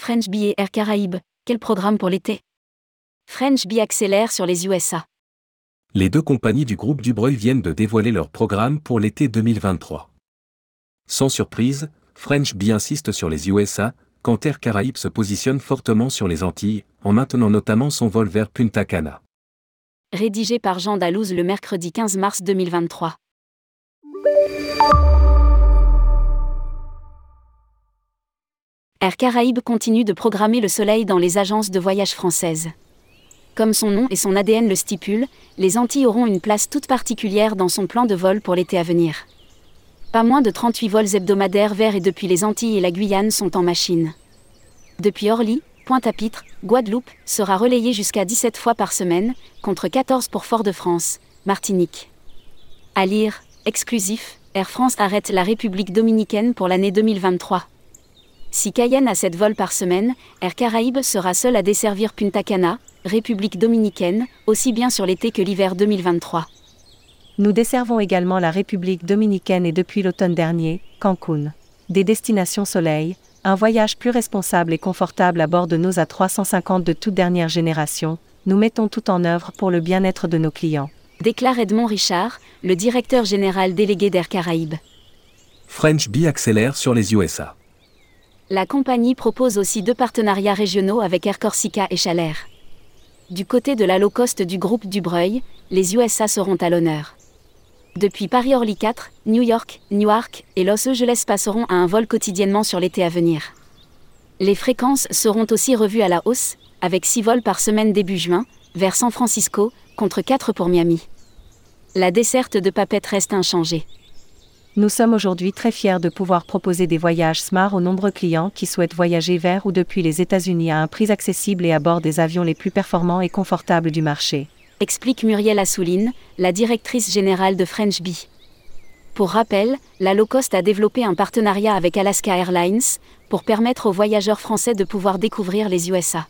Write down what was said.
French Bee et Air Caraïbes, quel programme pour l'été? French Bee accélère sur les USA. Les deux compagnies du groupe Dubreuil viennent de dévoiler leur programme pour l'été 2023. Sans surprise, French Bee insiste sur les USA, quand Air Caraïbes se positionne fortement sur les Antilles, en maintenant notamment son vol vers Punta Cana. Rédigé par Jean Dalouse le mercredi 15 mars 2023. Air Caraïbes continue de programmer le soleil dans les agences de voyage françaises. Comme son nom et son ADN le stipulent, les Antilles auront une place toute particulière dans son plan de vol pour l'été à venir. Pas moins de 38 vols hebdomadaires vers et depuis les Antilles et la Guyane sont en machine. Depuis Orly, Pointe-à-Pitre, Guadeloupe sera relayé jusqu'à 17 fois par semaine, contre 14 pour Fort-de-France, Martinique. À lire, exclusif, Air France arrête la République dominicaine pour l'année 2023. Si Cayenne a 7 vols par semaine, Air Caraïbes sera seul à desservir Punta Cana, République dominicaine, aussi bien sur l'été que l'hiver 2023. Nous desservons également la République dominicaine et depuis l'automne dernier, Cancun. Des destinations soleil, un voyage plus responsable et confortable à bord de nos A350 de toute dernière génération, nous mettons tout en œuvre pour le bien-être de nos clients. Déclare Edmond Richard, le directeur général délégué d'Air Caraïbes. French Bee accélère sur les USA. La compagnie propose aussi deux partenariats régionaux avec Air Corsica et Chalair. Du côté de la low cost du groupe Dubreuil, les USA seront à l'honneur. Depuis Paris-Orly 4, New York, Newark et Los Angeles passeront à un vol quotidiennement sur l'été à venir. Les fréquences seront aussi revues à la hausse, avec 6 vols par semaine début juin, vers San Francisco, contre 4 pour Miami. La desserte de Papette reste inchangée. Nous sommes aujourd'hui très fiers de pouvoir proposer des voyages Smart aux nombreux clients qui souhaitent voyager vers ou depuis les États-Unis à un prix accessible et à bord des avions les plus performants et confortables du marché. Explique Muriel Assouline, la directrice générale de French Bee. Pour rappel, la low cost a développé un partenariat avec Alaska Airlines pour permettre aux voyageurs français de pouvoir découvrir les USA.